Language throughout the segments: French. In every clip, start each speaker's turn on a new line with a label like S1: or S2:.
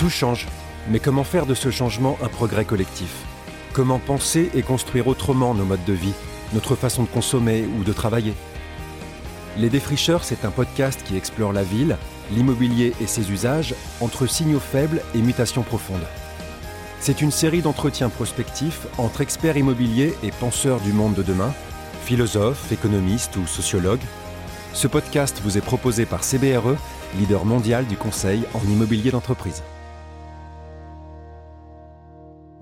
S1: Tout change, mais comment faire de ce changement un progrès collectif? Comment penser et construire autrement nos modes de vie, notre façon de consommer ou de travailler? Les Défricheurs, c'est un podcast qui explore la ville, l'immobilier et ses usages entre signaux faibles et mutations profondes. C'est une série d'entretiens prospectifs entre experts immobiliers et penseurs du monde de demain, philosophes, économistes ou sociologues. Ce podcast vous est proposé par CBRE, leader mondial du conseil en immobilier d'entreprise.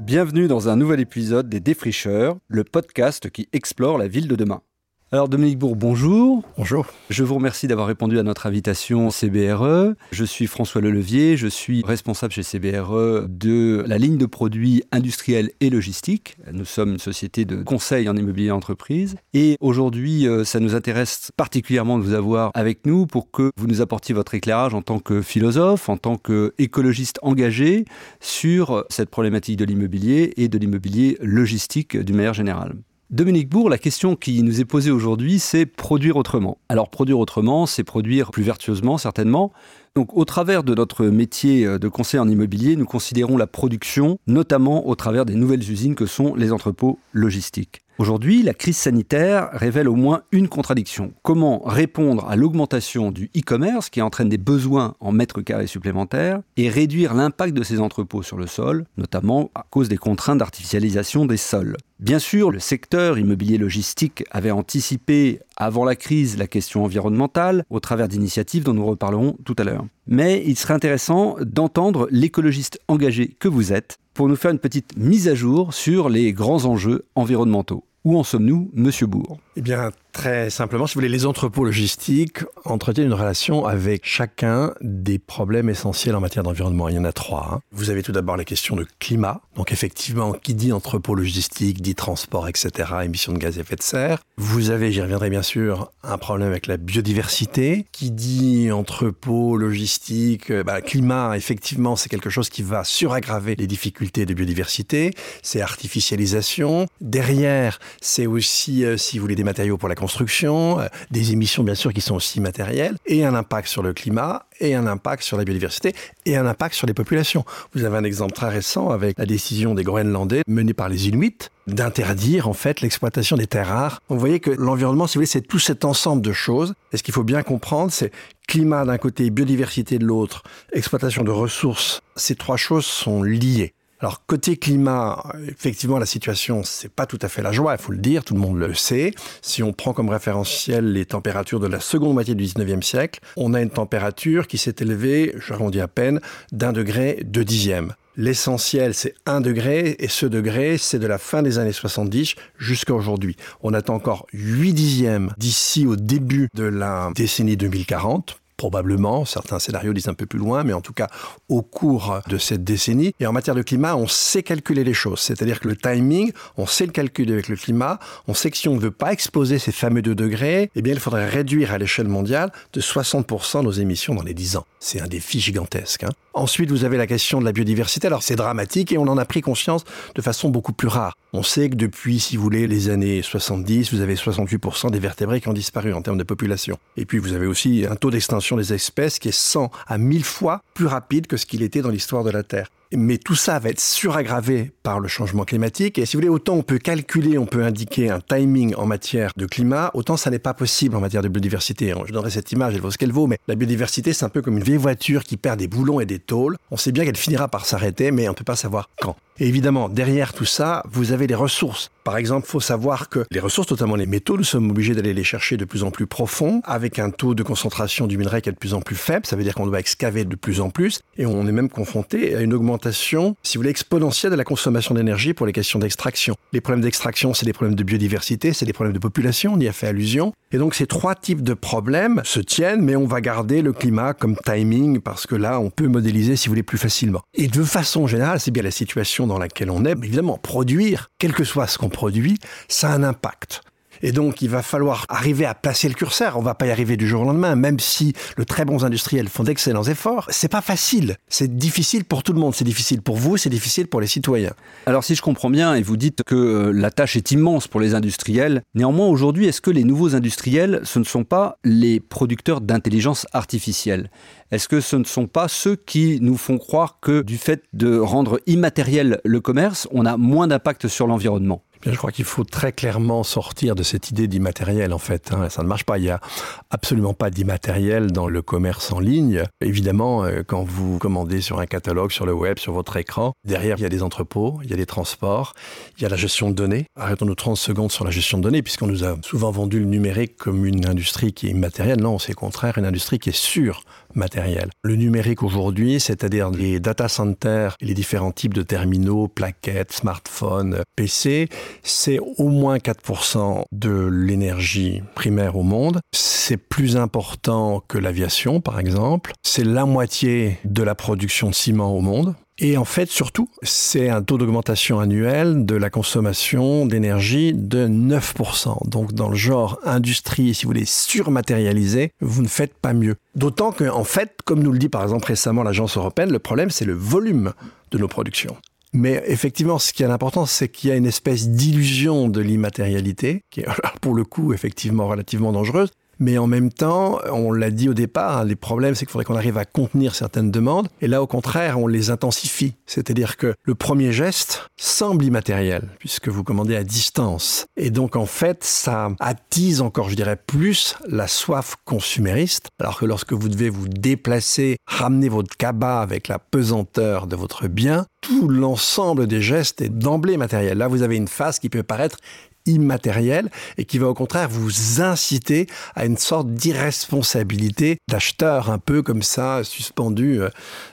S2: Bienvenue dans un nouvel épisode des Défricheurs, le podcast qui explore la ville de demain. Alors Dominique Bourg, bonjour.
S3: Bonjour.
S2: Je vous remercie d'avoir répondu à notre invitation CBRE. Je suis François Lelevier, je suis responsable chez CBRE de la ligne de produits industriels et logistiques. Nous sommes une société de conseil en immobilier d'entreprise. Et aujourd'hui, euh, ça nous intéresse particulièrement de vous avoir avec nous pour que vous nous apportiez votre éclairage en tant que philosophe, en tant qu'écologiste engagé sur cette problématique de l'immobilier et de l'immobilier logistique d'une manière générale. Dominique Bourg, la question qui nous est posée aujourd'hui, c'est produire autrement. Alors produire autrement, c'est produire plus vertueusement certainement. Donc au travers de notre métier de conseil en immobilier, nous considérons la production notamment au travers des nouvelles usines que sont les entrepôts logistiques. Aujourd'hui, la crise sanitaire révèle au moins une contradiction. Comment répondre à l'augmentation du e-commerce qui entraîne des besoins en mètres carrés supplémentaires et réduire l'impact de ces entrepôts sur le sol, notamment à cause des contraintes d'artificialisation des sols? Bien sûr, le secteur immobilier logistique avait anticipé avant la crise la question environnementale au travers d'initiatives dont nous reparlerons tout à l'heure. Mais il serait intéressant d'entendre l'écologiste engagé que vous êtes pour nous faire une petite mise à jour sur les grands enjeux environnementaux. Où en sommes-nous, Monsieur Bourg?
S3: Eh bien, très simplement, si vous voulez, les entrepôts logistiques entretiennent une relation avec chacun des problèmes essentiels en matière d'environnement. Il y en a trois. Hein. Vous avez tout d'abord la question de climat. Donc, effectivement, qui dit entrepôt logistique, dit transport, etc., émissions de gaz à effet de serre. Vous avez, j'y reviendrai bien sûr, un problème avec la biodiversité. Qui dit entrepôt logistique, euh, bah, climat, effectivement, c'est quelque chose qui va suraggraver les difficultés de biodiversité. C'est artificialisation. Derrière, c'est aussi, euh, si vous voulez, des matériaux pour la construction, euh, des émissions bien sûr qui sont aussi matérielles, et un impact sur le climat, et un impact sur la biodiversité, et un impact sur les populations. Vous avez un exemple très récent avec la décision des Groenlandais menée par les Inuits d'interdire en fait l'exploitation des terres rares. Vous voyez que l'environnement, si vous voulez, c'est tout cet ensemble de choses. Et ce qu'il faut bien comprendre, c'est climat d'un côté, biodiversité de l'autre, exploitation de ressources. Ces trois choses sont liées. Alors côté climat, effectivement la situation c'est pas tout à fait la joie, il faut le dire, tout le monde le sait. Si on prend comme référentiel les températures de la seconde moitié du 19e siècle, on a une température qui s'est élevée, j'arrondis à peine, d'un degré de dixième. L'essentiel, c'est un degré, et ce degré, c'est de la fin des années 70 jusqu'à aujourd'hui. On attend encore 8 dixièmes d'ici au début de la décennie 2040 probablement, certains scénarios disent un peu plus loin, mais en tout cas au cours de cette décennie. Et en matière de climat, on sait calculer les choses, c'est-à-dire que le timing, on sait le calculer avec le climat, on sait que si on ne veut pas exposer ces fameux 2 degrés, eh bien il faudrait réduire à l'échelle mondiale de 60% nos émissions dans les 10 ans. C'est un défi gigantesque. Hein. Ensuite, vous avez la question de la biodiversité. Alors c'est dramatique et on en a pris conscience de façon beaucoup plus rare. On sait que depuis, si vous voulez, les années 70, vous avez 68% des vertébrés qui ont disparu en termes de population. Et puis vous avez aussi un taux d'extinction des espèces qui est 100 à 1000 fois plus rapide que ce qu'il était dans l'histoire de la Terre. Mais tout ça va être suraggravé par le changement climatique. Et si vous voulez, autant on peut calculer, on peut indiquer un timing en matière de climat, autant ça n'est pas possible en matière de biodiversité. Je donnerai cette image, elle vaut ce qu'elle vaut, mais la biodiversité, c'est un peu comme une vieille voiture qui perd des boulons et des tôles. On sait bien qu'elle finira par s'arrêter, mais on ne peut pas savoir quand. Et évidemment, derrière tout ça, vous avez les ressources. Par exemple, il faut savoir que les ressources, notamment les métaux, nous sommes obligés d'aller les chercher de plus en plus profond, avec un taux de concentration du minerai qui est de plus en plus faible. Ça veut dire qu'on doit excaver de plus en plus, et on est même confronté à une augmentation, si vous voulez, exponentielle de la consommation d'énergie pour les questions d'extraction. Les problèmes d'extraction, c'est des problèmes de biodiversité, c'est des problèmes de population, on y a fait allusion. Et donc ces trois types de problèmes se tiennent, mais on va garder le climat comme timing, parce que là, on peut modéliser, si vous voulez, plus facilement. Et de façon générale, c'est bien la situation dans laquelle on est. Évidemment, produire, quel que soit ce qu'on produit, ça a un impact. Et donc, il va falloir arriver à placer le curseur. On va pas y arriver du jour au lendemain, même si le très bons industriels font d'excellents efforts. C'est pas facile. C'est difficile pour tout le monde. C'est difficile pour vous, c'est difficile pour les citoyens.
S2: Alors, si je comprends bien, et vous dites que euh, la tâche est immense pour les industriels, néanmoins, aujourd'hui, est-ce que les nouveaux industriels, ce ne sont pas les producteurs d'intelligence artificielle? Est-ce que ce ne sont pas ceux qui nous font croire que du fait de rendre immatériel le commerce, on a moins d'impact sur l'environnement?
S3: Je crois qu'il faut très clairement sortir de cette idée d'immatériel, en fait. Hein. Ça ne marche pas. Il n'y a absolument pas d'immatériel dans le commerce en ligne. Évidemment, euh, quand vous commandez sur un catalogue, sur le web, sur votre écran, derrière, il y a des entrepôts, il y a des transports, il y a la gestion de données. Arrêtons-nous 30 secondes sur la gestion de données, puisqu'on nous a souvent vendu le numérique comme une industrie qui est immatérielle. Non, c'est au contraire une industrie qui est sûre matériel. Le numérique aujourd'hui, c'est-à-dire les data centers les différents types de terminaux, plaquettes, smartphones, PC, c'est au moins 4% de l'énergie primaire au monde. C'est plus important que l'aviation, par exemple. C'est la moitié de la production de ciment au monde. Et en fait, surtout, c'est un taux d'augmentation annuel de la consommation d'énergie de 9%. Donc, dans le genre industrie, si vous voulez surmatérialiser, vous ne faites pas mieux. D'autant que, en fait, comme nous le dit par exemple récemment l'Agence européenne, le problème, c'est le volume de nos productions. Mais effectivement, ce qui est important, c'est qu'il y a une espèce d'illusion de l'immatérialité, qui est pour le coup effectivement relativement dangereuse, mais en même temps, on l'a dit au départ, hein, les problèmes, c'est qu'il faudrait qu'on arrive à contenir certaines demandes. Et là, au contraire, on les intensifie. C'est-à-dire que le premier geste semble immatériel, puisque vous commandez à distance. Et donc, en fait, ça attise encore, je dirais, plus la soif consumériste. Alors que lorsque vous devez vous déplacer, ramener votre cabas avec la pesanteur de votre bien, tout l'ensemble des gestes est d'emblée matériel. Là, vous avez une phase qui peut paraître immatériel et qui va au contraire vous inciter à une sorte d'irresponsabilité d'acheteur un peu comme ça suspendu euh,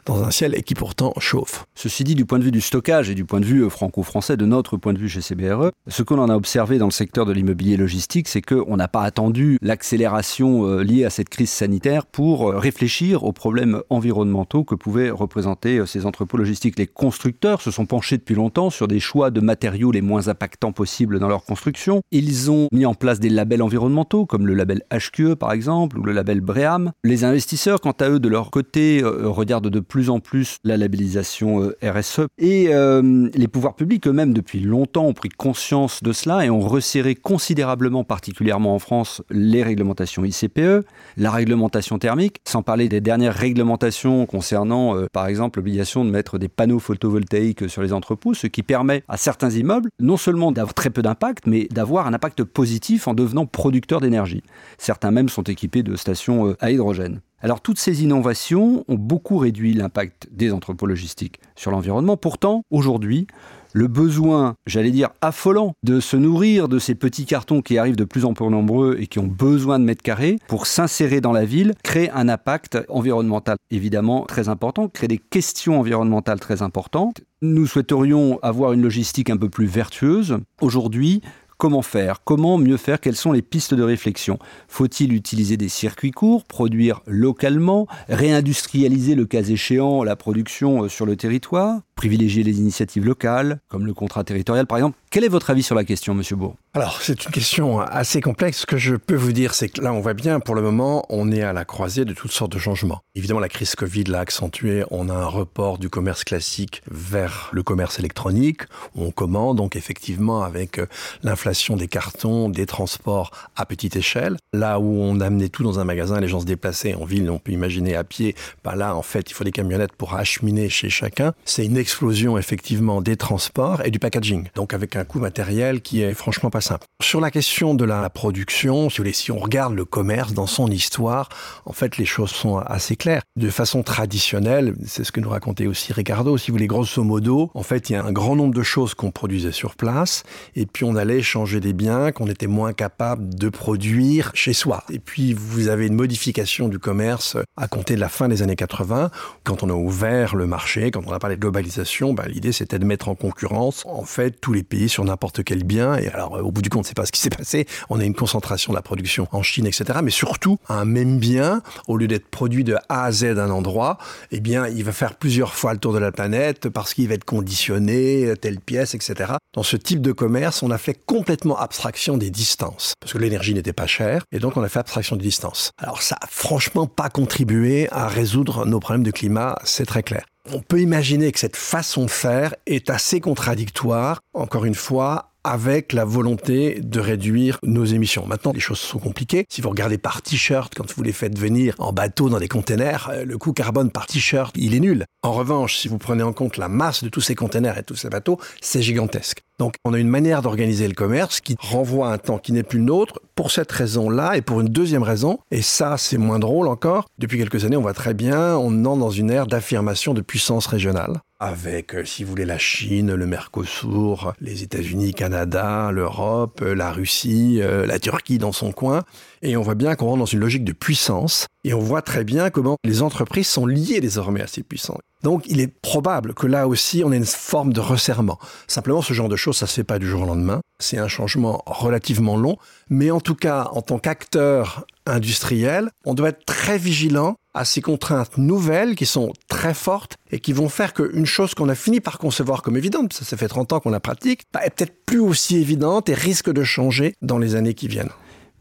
S3: dans un ciel et qui pourtant chauffe.
S2: Ceci dit, du point de vue du stockage et du point de vue euh, franco-français, de notre point de vue chez CBRE, ce que l'on a observé dans le secteur de l'immobilier logistique, c'est qu'on n'a pas attendu l'accélération euh, liée à cette crise sanitaire pour réfléchir aux problèmes environnementaux que pouvaient représenter ces entrepôts logistiques. Les constructeurs se sont penchés depuis longtemps sur des choix de matériaux les moins impactants possibles dans leur construction ils ont mis en place des labels environnementaux, comme le label HQE par exemple, ou le label BREAM. Les investisseurs, quant à eux, de leur côté, euh, regardent de plus en plus la labellisation euh, RSE. Et euh, les pouvoirs publics eux-mêmes, depuis longtemps, ont pris conscience de cela et ont resserré considérablement, particulièrement en France, les réglementations ICPE, la réglementation thermique, sans parler des dernières réglementations concernant, par exemple, l'obligation de mettre des panneaux photovoltaïques sur les entrepôts, ce qui permet à certains immeubles non seulement d'avoir très peu d'impact, mais d'avoir un impact positif en devenant producteur d'énergie. Certains même sont équipés de stations euh, à hydrogène. Alors toutes ces innovations ont beaucoup réduit l'impact des entrepôts logistiques sur l'environnement. Pourtant, aujourd'hui, le besoin, j'allais dire, affolant de se nourrir de ces petits cartons qui arrivent de plus en plus nombreux et qui ont besoin de mètres carrés pour s'insérer dans la ville, crée un impact environnemental évidemment très important, crée des questions environnementales très importantes. Nous souhaiterions avoir une logistique un peu plus vertueuse. Aujourd'hui, Comment faire Comment mieux faire Quelles sont les pistes de réflexion. Faut-il utiliser des circuits courts, produire localement, réindustrialiser le cas échéant la production euh, sur le territoire, privilégier les initiatives locales, comme le contrat territorial par exemple Quel est votre avis sur la question, Monsieur Bourg?
S3: Alors, c'est une question assez complexe. Ce que je peux vous dire, c'est que là, on voit bien, pour le moment, on est à la croisée de toutes sortes de changements. Évidemment, la crise Covid l'a accentué. On a un report du commerce classique vers le commerce électronique. On commande, donc effectivement, avec euh, l'inflation des cartons, des transports à petite échelle. Là où on amenait tout dans un magasin, les gens se déplaçaient en ville, on peut imaginer à pied. Pas là, en fait, il faut des camionnettes pour acheminer chez chacun. C'est une explosion effectivement des transports et du packaging. Donc avec un coût matériel qui est franchement pas simple. Sur la question de la production, si on regarde le commerce dans son histoire, en fait, les choses sont assez claires. De façon traditionnelle, c'est ce que nous racontait aussi Ricardo, si vous voulez, grosso modo, en fait, il y a un grand nombre de choses qu'on produisait sur place et puis on allait changer des biens qu'on était moins capable de produire chez soi. Et puis, vous avez une modification du commerce à compter de la fin des années 80, quand on a ouvert le marché, quand on a parlé de globalisation bah, l'idée c'était de mettre en concurrence en fait tous les pays sur n'importe quel bien. Et alors au bout du compte, c'est pas ce qui s'est passé. On a une concentration de la production en Chine, etc. Mais surtout, un même bien, au lieu d'être produit de A à Z d'un endroit, eh bien, il va faire plusieurs fois le tour de la planète parce qu'il va être conditionné, telle pièce, etc. Dans ce type de commerce, on a fait complètement abstraction des distances parce que l'énergie n'était pas chère et donc on a fait abstraction des distances. Alors ça a franchement pas contribué à résoudre nos problèmes de climat, c'est très clair. On peut imaginer que cette façon de faire est assez contradictoire, encore une fois, avec la volonté de réduire nos émissions. Maintenant, les choses sont compliquées. Si vous regardez par t-shirt, quand vous les faites venir en bateau dans des containers, euh, le coût carbone par t-shirt, il est nul. En revanche, si vous prenez en compte la masse de tous ces containers et tous ces bateaux, c'est gigantesque. Donc, on a une manière d'organiser le commerce qui renvoie à un temps qui n'est plus le nôtre pour cette raison-là et pour une deuxième raison. Et ça, c'est moins drôle encore. Depuis quelques années, on voit très bien, on entre dans une ère d'affirmation de puissance régionale avec, euh, si vous voulez, la Chine, le Mercosur, les États-Unis, Canada, l'Europe, euh, la Russie, euh, la Turquie dans son coin. Et on voit bien qu'on rentre dans une logique de puissance. Et on voit très bien comment les entreprises sont liées désormais à ces puissances. Donc il est probable que là aussi, on ait une forme de resserrement. Simplement, ce genre de choses, ça ne se fait pas du jour au lendemain. C'est un changement relativement long. Mais en tout cas, en tant qu'acteur industriel, on doit être très vigilant à ces contraintes nouvelles qui sont très fortes et qui vont faire qu'une chose qu'on a fini par concevoir comme évidente, ça, ça fait 30 ans qu'on la pratique, bah, est peut-être plus aussi évidente et risque de changer dans les années qui viennent.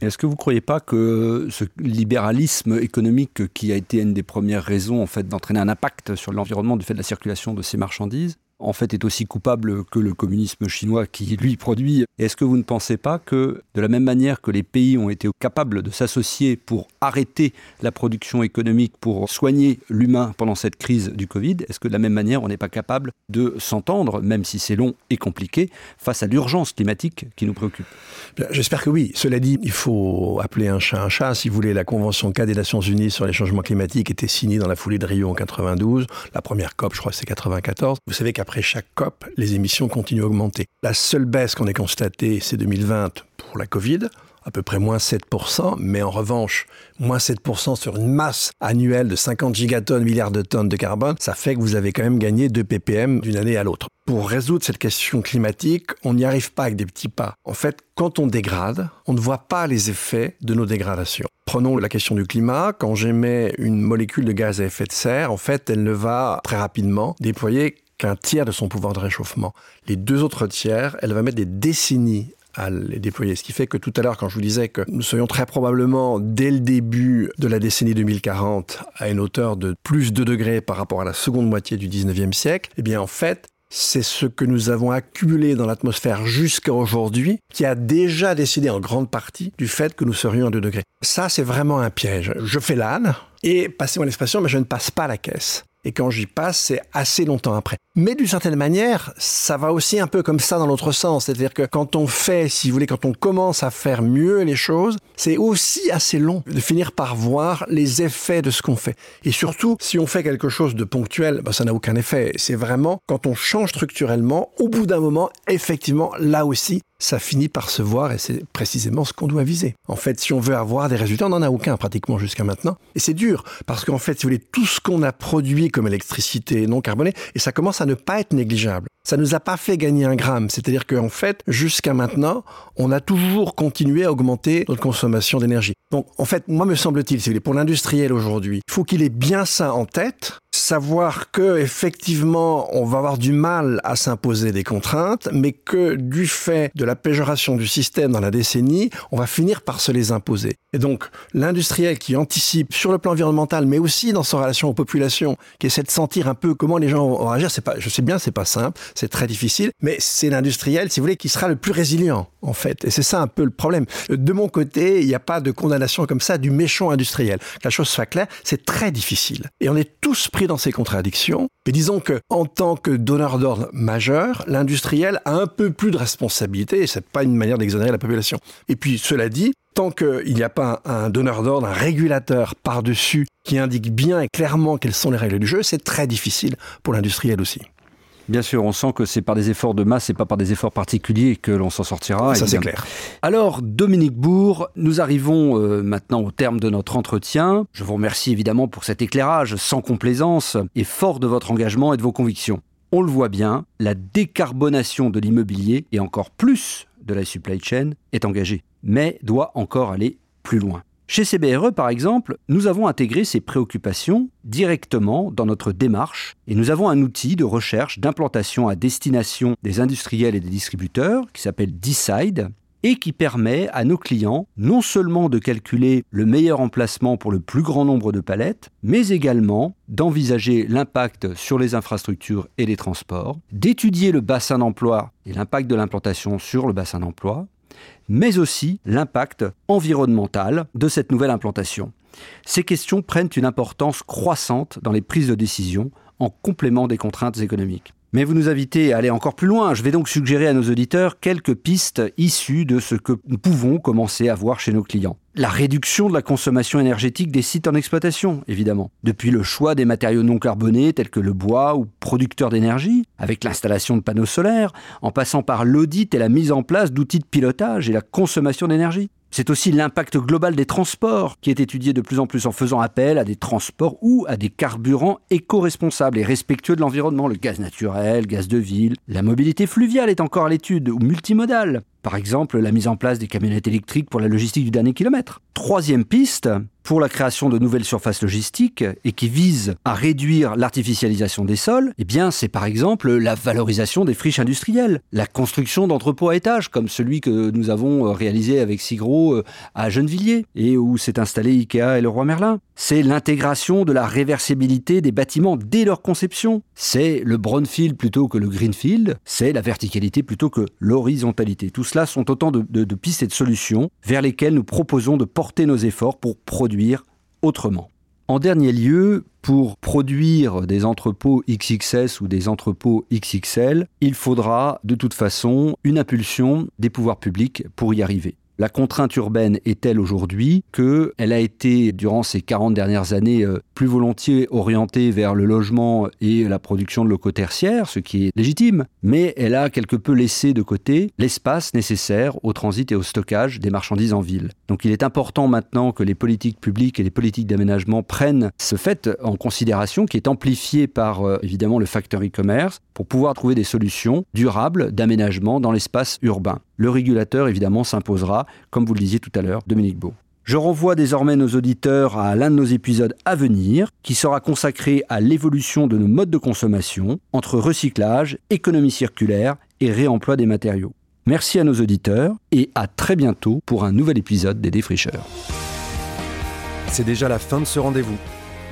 S2: Est-ce que vous ne croyez pas que ce libéralisme économique qui a été une des premières raisons en fait d'entraîner un impact sur l'environnement du fait de la circulation de ces marchandises en fait est aussi coupable que le communisme chinois qui lui produit. Est-ce que vous ne pensez pas que de la même manière que les pays ont été capables de s'associer pour arrêter la production économique, pour soigner l'humain pendant cette crise du Covid, est-ce que de la même manière on n'est pas capable de s'entendre, même si c'est long et compliqué, face à l'urgence climatique qui nous préoccupe?
S3: J'espère que oui. Cela dit, il faut appeler un chat un chat. Si vous voulez, la Convention K des Nations Unies sur les changements climatiques était signée dans la foulée de Rio en 92. La première COP, je crois, c'est 94. Vous savez qu'après chaque COP, les émissions continuent à augmenter. La seule baisse qu'on ait constatée, c'est 2020 pour la Covid, à peu près moins 7%, mais en revanche, moins 7% sur une masse annuelle de 50 gigatonnes, milliards de tonnes de carbone, ça fait que vous avez quand même gagné 2 ppm d'une année à l'autre. Pour résoudre cette question climatique, on n'y arrive pas avec des petits pas. En fait, quand on dégrade, on ne voit pas les effets de nos dégradations. Prenons la question du climat. Quand j'émets une molécule de gaz à effet de serre, en fait, elle ne va très rapidement déployer qu'un tiers de son pouvoir de réchauffement. Les deux autres tiers, elle va mettre des décennies à les déployer. Ce qui fait que tout à l'heure, quand je vous disais que nous serions très probablement, dès le début de la décennie 2040, à une hauteur de plus de degrés par rapport à la seconde moitié du 19e siècle, eh bien en fait, c'est ce que nous avons accumulé dans l'atmosphère jusqu'à aujourd'hui qui a déjà décidé en grande partie du fait que nous serions à 2 degrés. Ça, c'est vraiment un piège. Je fais l'âne et, passez-moi l'expression, mais je ne passe pas la caisse. Et quand j'y passe, c'est assez longtemps après. Mais d'une certaine manière, ça va aussi un peu comme ça dans l'autre sens. C'est-à-dire que quand on fait, si vous voulez, quand on commence à faire mieux les choses, c'est aussi assez long de finir par voir les effets de ce qu'on fait. Et surtout, si on fait quelque chose de ponctuel, ben, ça n'a aucun effet. C'est vraiment quand on change structurellement, au bout d'un moment, effectivement, là aussi, ça finit par se voir et c'est précisément ce qu'on doit viser. En fait, si on veut avoir des résultats, on n'en a aucun pratiquement jusqu'à maintenant. Et c'est dur parce qu'en fait, si vous voulez, tout ce qu'on a produit comme électricité non carbonée, et ça commence à ne pas être négligeable. Ça nous a pas fait gagner un gramme. C'est-à-dire qu'en fait, jusqu'à maintenant, on a toujours continué à augmenter notre consommation d'énergie. Donc, en fait, moi, me semble-t-il, pour l'industriel aujourd'hui, il faut qu'il ait bien ça en tête savoir que effectivement on va avoir du mal à s'imposer des contraintes, mais que du fait de la péjoration du système dans la décennie, on va finir par se les imposer. Et donc l'industriel qui anticipe sur le plan environnemental, mais aussi dans son relation aux populations, qui essaie de sentir un peu comment les gens vont réagir, c'est pas, je sais bien, c'est pas simple, c'est très difficile, mais c'est l'industriel, si vous voulez, qui sera le plus résilient en fait. Et c'est ça un peu le problème. De mon côté, il n'y a pas de condamnation comme ça du méchant industriel. Que la chose soit claire, c'est très difficile. Et on est tous pris dans ces contradictions. Mais disons que, en tant que donneur d'ordre majeur, l'industriel a un peu plus de responsabilité, et c'est pas une manière d'exonérer la population. Et puis, cela dit, tant qu'il n'y a pas un donneur d'ordre, un régulateur par-dessus qui indique bien et clairement quelles sont les règles du jeu, c'est très difficile pour l'industriel aussi.
S2: Bien sûr, on sent que c'est par des efforts de masse et pas par des efforts particuliers que l'on s'en sortira.
S3: Ça, c'est clair.
S2: Alors, Dominique Bourg, nous arrivons euh, maintenant au terme de notre entretien. Je vous remercie évidemment pour cet éclairage sans complaisance et fort de votre engagement et de vos convictions. on le voit bien, la décarbonation de l'immobilier et encore plus de la supply chain est engagée, mais doit encore aller plus loin. Chez CBRE, par exemple, nous avons intégré ces préoccupations directement dans notre démarche et nous avons un outil de recherche d'implantation à destination des industriels et des distributeurs qui s'appelle Decide et qui permet à nos clients non seulement de calculer le meilleur emplacement pour le plus grand nombre de palettes, mais également d'envisager l'impact sur les infrastructures et les transports, d'étudier le bassin d'emploi et l'impact de l'implantation sur le bassin d'emploi, mais aussi l'impact environnemental de cette nouvelle implantation. Ces questions prennent une importance croissante dans les prises de décision en complément des contraintes économiques. Mais vous nous invitez à aller encore plus loin. Je vais donc suggérer à nos auditeurs quelques pistes issues de ce que nous pouvons commencer à voir chez nos clients. La réduction de la consommation énergétique des sites en exploitation, évidemment. Depuis le choix des matériaux non carbonés tels que le bois ou producteurs d'énergie, avec l'installation de panneaux solaires, en passant par l'audit et la mise en place d'outils de pilotage et la consommation d'énergie. C'est aussi l'impact global des transports qui est étudié de plus en plus en faisant appel à des transports ou à des carburants éco-responsables et respectueux de l'environnement, le gaz naturel, gaz de ville. La mobilité fluviale est encore à l'étude ou multimodale. Par exemple, la mise en place des camionnettes électriques pour la logistique du dernier kilomètre. Troisième piste, pour la création de nouvelles surfaces logistiques et qui vise à réduire l'artificialisation des sols, eh bien, c'est par exemple la valorisation des friches industrielles, la construction d'entrepôts à étages comme celui que nous avons euh, réalisé avec Sigro euh, à Gennevilliers et où s'est installé Ikea et le Roi Merlin. C'est l'intégration de la réversibilité des bâtiments dès leur conception. C'est le brownfield plutôt que le greenfield. C'est la verticalité plutôt que l'horizontalité. Tout cela sont autant de, de pistes et de solutions vers lesquelles nous proposons de porter nos efforts pour produire autrement. En dernier lieu, pour produire des entrepôts XXS ou des entrepôts XXL, il faudra de toute façon une impulsion des pouvoirs publics pour y arriver. La contrainte urbaine est telle aujourd'hui qu'elle a été, durant ces 40 dernières années, euh, plus volontiers orientée vers le logement et la production de locaux tertiaires, ce qui est légitime, mais elle a quelque peu laissé de côté l'espace nécessaire au transit et au stockage des marchandises en ville. Donc il est important maintenant que les politiques publiques et les politiques d'aménagement prennent ce fait en considération qui est amplifié par euh, évidemment le facteur e-commerce pour pouvoir trouver des solutions durables d'aménagement dans l'espace urbain. Le régulateur évidemment s'imposera comme vous le disiez tout à l'heure, Dominique Beau. Je renvoie désormais nos auditeurs à l'un de nos épisodes à venir, qui sera consacré à l'évolution de nos modes de consommation entre recyclage, économie circulaire et réemploi des matériaux. Merci à nos auditeurs et à très bientôt pour un nouvel épisode des Défricheurs.
S1: C'est déjà la fin de ce rendez-vous.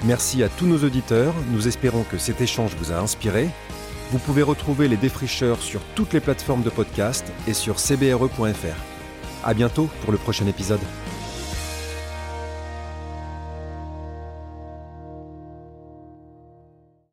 S1: Merci à tous nos auditeurs, nous espérons que cet échange vous a inspiré. Vous pouvez retrouver les Défricheurs sur toutes les plateformes de podcast et sur cbre.fr. À bientôt pour le prochain épisode.